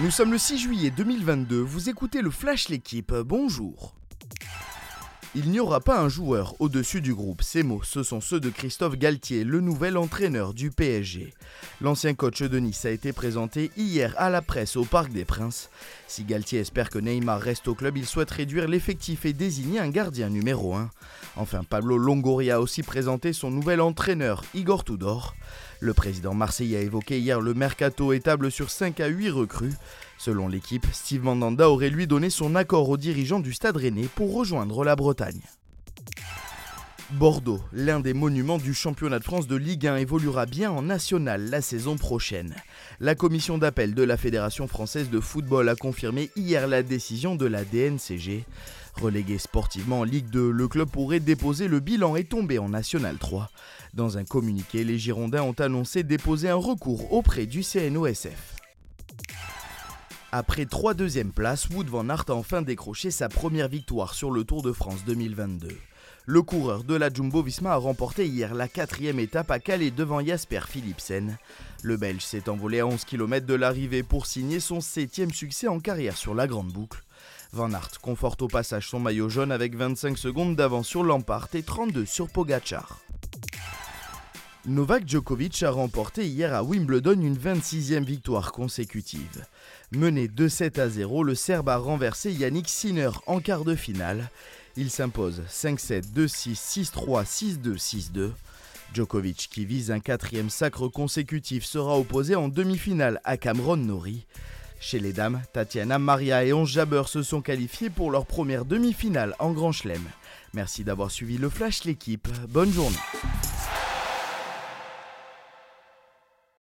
Nous sommes le 6 juillet 2022, vous écoutez le Flash L'équipe, bonjour. Il n'y aura pas un joueur au-dessus du groupe. Ces mots, ce sont ceux de Christophe Galtier, le nouvel entraîneur du PSG. L'ancien coach de Nice a été présenté hier à la presse au Parc des Princes. Si Galtier espère que Neymar reste au club, il souhaite réduire l'effectif et désigner un gardien numéro 1. Enfin, Pablo Longoria a aussi présenté son nouvel entraîneur, Igor Tudor. Le président marseillais a évoqué hier le mercato étable sur 5 à 8 recrues. Selon l'équipe, Steve Mandanda aurait lui donné son accord aux dirigeants du Stade Rennais pour rejoindre la Bretagne. Bordeaux, l'un des monuments du championnat de France de Ligue 1, évoluera bien en national la saison prochaine. La commission d'appel de la Fédération française de football a confirmé hier la décision de la DNCG. Relégué sportivement en Ligue 2, le club pourrait déposer le bilan et tomber en National 3. Dans un communiqué, les Girondins ont annoncé déposer un recours auprès du CNOSF. Après trois deuxièmes places, Wood van Aert a enfin décroché sa première victoire sur le Tour de France 2022. Le coureur de la Jumbo Visma a remporté hier la quatrième étape à Calais devant Jasper Philipsen. Le Belge s'est envolé à 11 km de l'arrivée pour signer son septième succès en carrière sur la grande boucle. Van Aert conforte au passage son maillot jaune avec 25 secondes d'avance sur Lampard et 32 sur Pogachar. Novak Djokovic a remporté hier à Wimbledon une 26e victoire consécutive. Mené 2-7 à 0, le Serbe a renversé Yannick Sinner en quart de finale. Il s'impose 5-7, 2-6, 6-3, 6-2, 6-2. Djokovic, qui vise un quatrième sacre consécutif, sera opposé en demi-finale à Cameron Nori. Chez les dames, Tatiana Maria et Onge Jabeur se sont qualifiés pour leur première demi-finale en Grand Chelem. Merci d'avoir suivi le Flash l'équipe. Bonne journée.